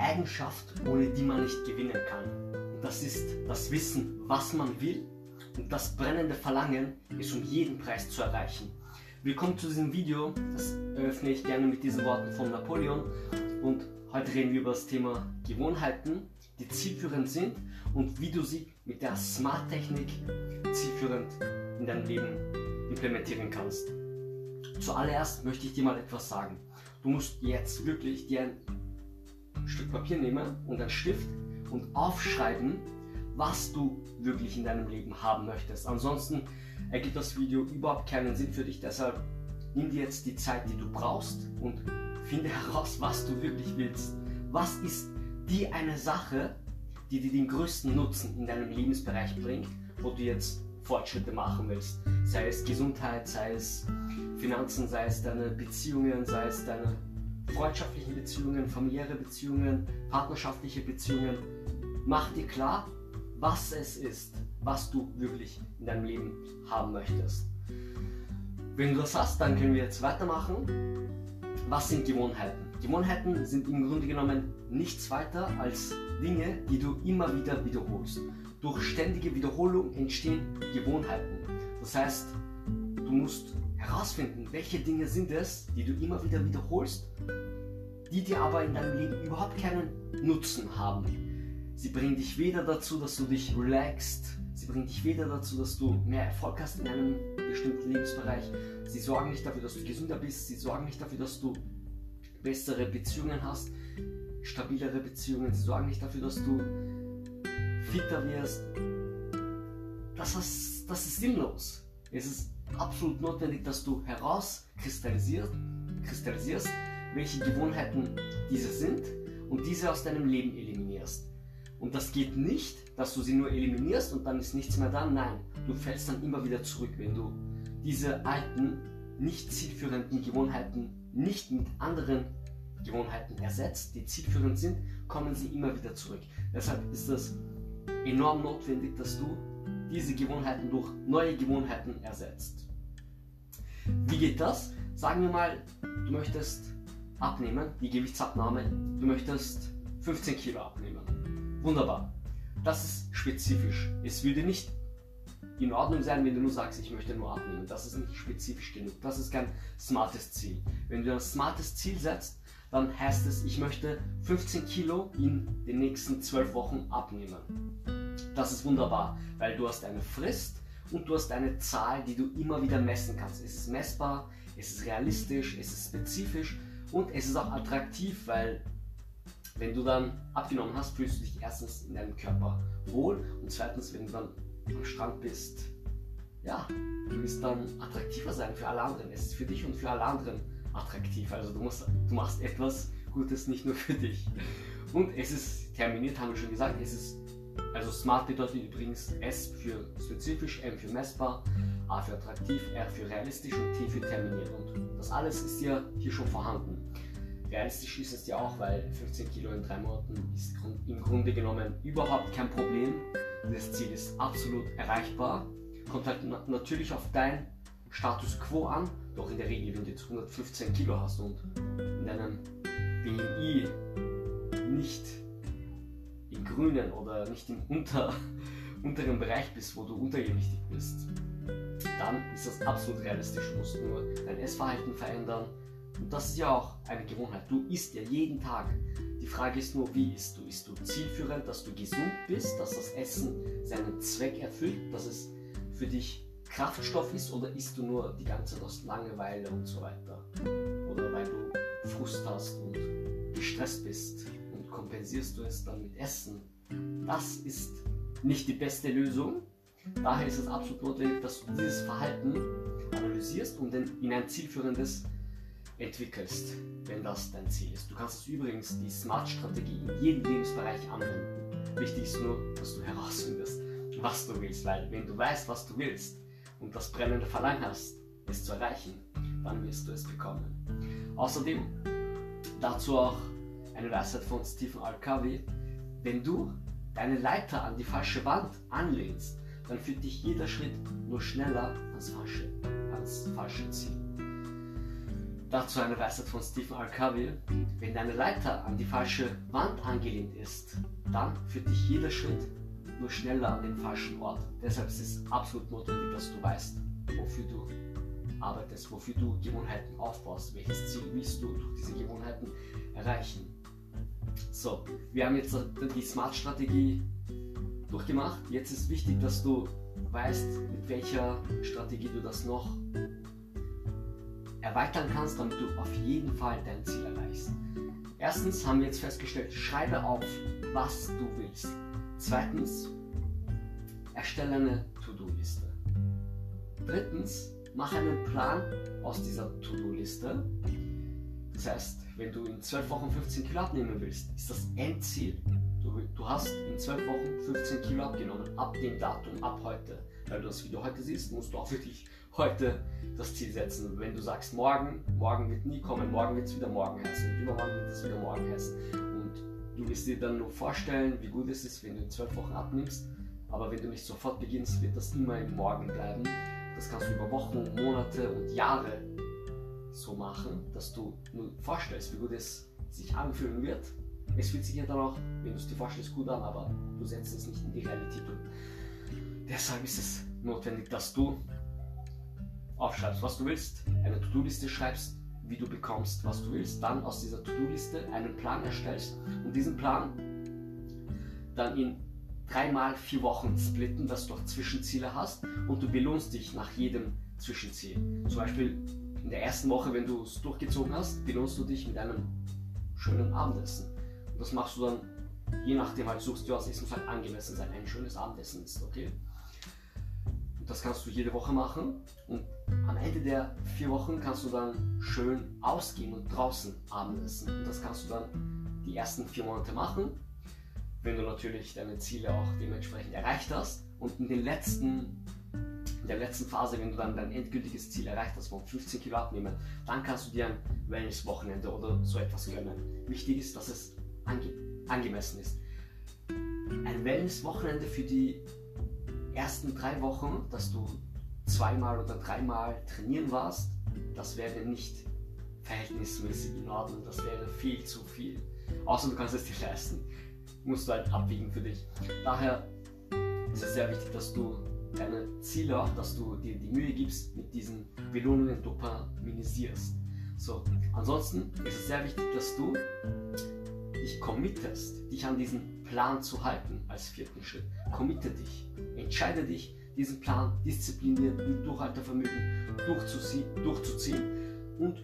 Eigenschaft, ohne die man nicht gewinnen kann. Und das ist das Wissen, was man will und das brennende Verlangen, es um jeden Preis zu erreichen. Willkommen zu diesem Video, das eröffne ich gerne mit diesen Worten von Napoleon und heute reden wir über das Thema Gewohnheiten, die zielführend sind und wie du sie mit der Smart-Technik zielführend in dein Leben implementieren kannst. Zuallererst möchte ich dir mal etwas sagen. Du musst jetzt wirklich dir ein Stück Papier nehmen und einen Stift und aufschreiben, was du wirklich in deinem Leben haben möchtest. Ansonsten ergibt das Video überhaupt keinen Sinn für dich. Deshalb nimm dir jetzt die Zeit, die du brauchst und finde heraus, was du wirklich willst. Was ist die eine Sache, die dir den größten Nutzen in deinem Lebensbereich bringt, wo du jetzt Fortschritte machen willst. Sei es Gesundheit, sei es Finanzen, sei es deine Beziehungen, sei es deine freundschaftlichen Beziehungen, familiäre Beziehungen, partnerschaftliche Beziehungen. Mach dir klar, was es ist, was du wirklich in deinem Leben haben möchtest. Wenn du das hast, dann können wir jetzt weitermachen. Was sind Gewohnheiten? Gewohnheiten sind im Grunde genommen nichts weiter als Dinge, die du immer wieder wiederholst. Durch ständige Wiederholung entstehen Gewohnheiten. Das heißt, du musst herausfinden, welche Dinge sind es, die du immer wieder wiederholst, die dir aber in deinem Leben überhaupt keinen Nutzen haben. Sie bringen dich weder dazu, dass du dich relaxst, sie bringen dich weder dazu, dass du mehr Erfolg hast in einem bestimmten Lebensbereich, sie sorgen nicht dafür, dass du gesünder bist, sie sorgen nicht dafür, dass du bessere Beziehungen hast, stabilere Beziehungen, sie sorgen nicht dafür, dass du fitter wirst. Das ist, das ist sinnlos. Es ist absolut notwendig, dass du herauskristallisierst, kristallisierst, welche Gewohnheiten diese sind und diese aus deinem Leben eliminierst. Und das geht nicht, dass du sie nur eliminierst und dann ist nichts mehr da. Nein, du fällst dann immer wieder zurück, wenn du diese alten, nicht zielführenden Gewohnheiten nicht mit anderen Gewohnheiten ersetzt, die zielführend sind, kommen sie immer wieder zurück. Deshalb ist es enorm notwendig, dass du diese Gewohnheiten durch neue Gewohnheiten ersetzt. Wie geht das? Sagen wir mal, du möchtest abnehmen, die Gewichtsabnahme, du möchtest 15 Kilo abnehmen. Wunderbar. Das ist spezifisch. Es würde nicht in Ordnung sein, wenn du nur sagst, ich möchte nur abnehmen. Das ist nicht spezifisch genug. Das ist kein smartes Ziel. Wenn du ein smartes Ziel setzt, dann heißt es, ich möchte 15 Kilo in den nächsten 12 Wochen abnehmen. Das ist wunderbar, weil du hast eine Frist und du hast eine Zahl, die du immer wieder messen kannst. Es ist messbar, es ist realistisch, es ist spezifisch und es ist auch attraktiv, weil wenn du dann abgenommen hast, fühlst du dich erstens in deinem Körper wohl und zweitens, wenn du dann am Strand bist, ja, du wirst dann attraktiver sein für alle anderen. Es ist für dich und für alle anderen attraktiv. Also du, musst, du machst etwas Gutes nicht nur für dich. Und es ist terminiert, haben wir schon gesagt, es ist also smart bedeutet übrigens S für spezifisch, M für messbar, A für attraktiv, R für realistisch und T für terminiert. Und das alles ist ja hier schon vorhanden. Realistisch ist es ja auch, weil 15 Kilo in drei Monaten ist im Grunde genommen überhaupt kein Problem. Das Ziel ist absolut erreichbar. Kommt halt natürlich auf dein Status quo an, doch in der Regel, wenn du jetzt 115 Kilo hast und in deinem BMI nicht grünen oder nicht im unter, unteren Bereich bist, wo du untergewichtig bist, dann ist das absolut realistisch. Du musst nur dein Essverhalten verändern. Und das ist ja auch eine Gewohnheit. Du isst ja jeden Tag. Die Frage ist nur, wie isst du? Isst du zielführend, dass du gesund bist, dass das Essen seinen Zweck erfüllt, dass es für dich Kraftstoff ist oder isst du nur die ganze Zeit aus Langeweile und so weiter? Oder weil du Frust hast und gestresst bist kompensierst du es dann mit Essen? Das ist nicht die beste Lösung. Daher ist es absolut notwendig, dass du dieses Verhalten analysierst und in ein zielführendes entwickelst, wenn das dein Ziel ist. Du kannst übrigens die Smart-Strategie in jedem Lebensbereich anwenden. Wichtig ist nur, dass du herausfindest, was du willst, weil wenn du weißt, was du willst und das brennende Verlangen hast, es zu erreichen, dann wirst du es bekommen. Außerdem dazu auch eine Weisheit von Stephen R. Covey, wenn du deine Leiter an die falsche Wand anlehnst, dann führt dich jeder Schritt nur schneller ans falsche, ans falsche Ziel. dazu eine Weisheit von Stephen R. Covey. Wenn deine Leiter an die falsche Wand angelehnt ist, dann führt dich jeder Schritt nur schneller an den falschen Ort. Deshalb ist es absolut notwendig, dass du weißt, wofür du arbeitest, wofür du Gewohnheiten aufbaust, welches Ziel willst du durch diese Gewohnheiten erreichen. So, wir haben jetzt die Smart-Strategie durchgemacht. Jetzt ist wichtig, dass du weißt, mit welcher Strategie du das noch erweitern kannst, damit du auf jeden Fall dein Ziel erreichst. Erstens haben wir jetzt festgestellt, schreibe auf, was du willst. Zweitens, erstelle eine To-Do-Liste. Drittens, mach einen Plan aus dieser To-Do-Liste. Das heißt, wenn du in 12 Wochen 15 Kilo abnehmen willst, ist das Endziel. Du, du hast in 12 Wochen 15 Kilo abgenommen, ab dem Datum, ab heute. Weil du das Video heute siehst, musst du auch wirklich heute das Ziel setzen. Wenn du sagst morgen, morgen wird nie kommen, morgen wird es wieder morgen heißen und übermorgen wird es wieder morgen heißen. Und du wirst dir dann nur vorstellen, wie gut es ist, wenn du in 12 Wochen abnimmst. Aber wenn du nicht sofort beginnst, wird das immer im Morgen bleiben. Das kannst du über Wochen, Monate und Jahre so machen, dass du nur vorstellst, wie gut es sich anfühlen wird. Es fühlt sich ja dann auch, wenn du es dir vorstellst, gut an, aber du setzt es nicht in die Realität um. Deshalb ist es notwendig, dass du aufschreibst, was du willst, eine To-Do-Liste schreibst, wie du bekommst, was du willst, dann aus dieser To-Do-Liste einen Plan erstellst und diesen Plan dann in dreimal vier Wochen splitten, dass du auch Zwischenziele hast und du belohnst dich nach jedem Zwischenziel. Zum Beispiel in der ersten Woche, wenn du es durchgezogen hast, belohnst du dich mit einem schönen Abendessen. Und das machst du dann, je nachdem halt suchst du aus, es halt angemessen sein, ein schönes Abendessen ist, okay? Und das kannst du jede Woche machen und am Ende der vier Wochen kannst du dann schön ausgehen und draußen Abendessen. Und das kannst du dann die ersten vier Monate machen wenn du natürlich deine Ziele auch dementsprechend erreicht hast. Und in, den letzten, in der letzten Phase, wenn du dann dein endgültiges Ziel erreicht hast, von 15 Kilo abnehmen, dann kannst du dir ein Wellness-Wochenende oder so etwas gönnen. Wichtig ist, dass es ange angemessen ist. Ein Wellness-Wochenende für die ersten drei Wochen, dass du zweimal oder dreimal trainieren warst, das wäre nicht verhältnismäßig in Ordnung, das wäre viel zu viel. Außer du kannst es dir leisten musst du halt abwiegen für dich. Daher ist es sehr wichtig, dass du deine Ziele auch, dass du dir die Mühe gibst, mit diesen Belohnungen dopaminisierst. So, ansonsten ist es sehr wichtig, dass du dich committest, dich an diesen Plan zu halten als vierten Schritt. Committe dich, entscheide dich, diesen Plan diszipliniert mit Durchhaltevermögen durchzuziehen und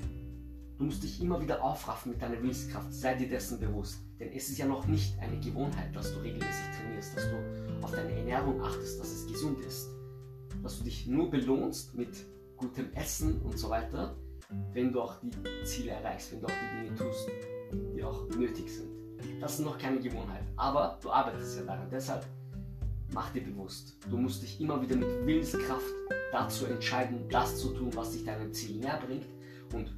Du musst dich immer wieder aufraffen mit deiner Willenskraft. Sei dir dessen bewusst. Denn es ist ja noch nicht eine Gewohnheit, dass du regelmäßig trainierst, dass du auf deine Ernährung achtest, dass es gesund ist. Dass du dich nur belohnst mit gutem Essen und so weiter, wenn du auch die Ziele erreichst, wenn du auch die Dinge tust, die auch nötig sind. Das ist noch keine Gewohnheit. Aber du arbeitest ja daran. Deshalb mach dir bewusst, du musst dich immer wieder mit Willenskraft dazu entscheiden, das zu tun, was dich deinem Ziel näher bringt. Und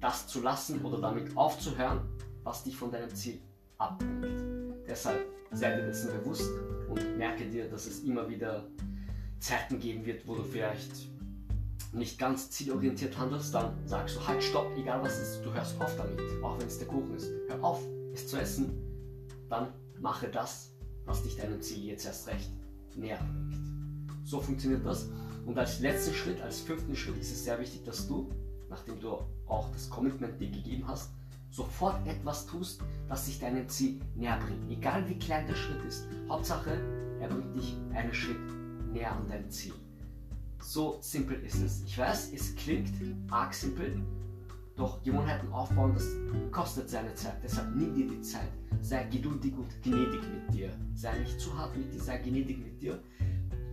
das zu lassen oder damit aufzuhören, was dich von deinem Ziel abbringt. Deshalb sei dir dessen bewusst und merke dir, dass es immer wieder Zeiten geben wird, wo du vielleicht nicht ganz zielorientiert handelst, dann sagst du halt stopp, egal was ist, du hörst auf damit, auch wenn es der Kuchen ist. Hör auf, es zu essen, dann mache das, was dich deinem Ziel jetzt erst recht näher bringt. So funktioniert das. Und als letzten Schritt, als fünften Schritt ist es sehr wichtig, dass du nachdem du auch das Commitment dir gegeben hast, sofort etwas tust, das sich deinem Ziel näher bringt. Egal wie klein der Schritt ist. Hauptsache, er bringt dich einen Schritt näher an dein Ziel. So simpel ist es. Ich weiß, es klingt arg simpel, doch Gewohnheiten aufbauen, das kostet seine Zeit. Deshalb nimm dir die Zeit. Sei geduldig und gnädig mit dir. Sei nicht zu hart mit dir, sei gnädig mit dir.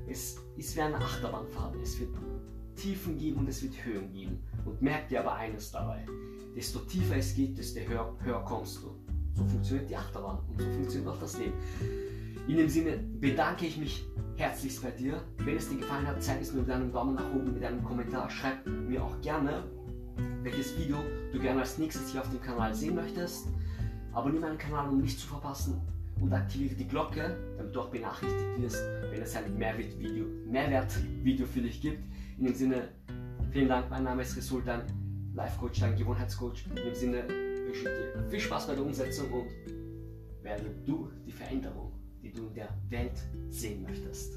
Es ist wie eine Achterbahnfahrt. Es wird Tiefen geben und es wird Höhen geben. Und merk dir aber eines dabei. Desto tiefer es geht, desto höher, höher kommst du. So funktioniert die Achterbahn und so funktioniert auch das Leben. In dem Sinne bedanke ich mich herzlichst bei dir. Wenn es dir gefallen hat, zeig es mir mit einem Daumen nach oben, mit einem Kommentar. Schreib mir auch gerne, welches Video du gerne als nächstes hier auf dem Kanal sehen möchtest. Abonniere meinen Kanal, um nichts zu verpassen und aktiviere die Glocke, damit du auch benachrichtigt wirst, wenn es ein Mehrwertvideo, Mehrwertvideo für dich gibt. In dem Sinne, vielen Dank, mein Name ist Resultan. Life Coach, dein Gewohnheitscoach. In dem Sinne wünsche ich dir viel Spaß bei der Umsetzung und werde du die Veränderung, die du in der Welt sehen möchtest.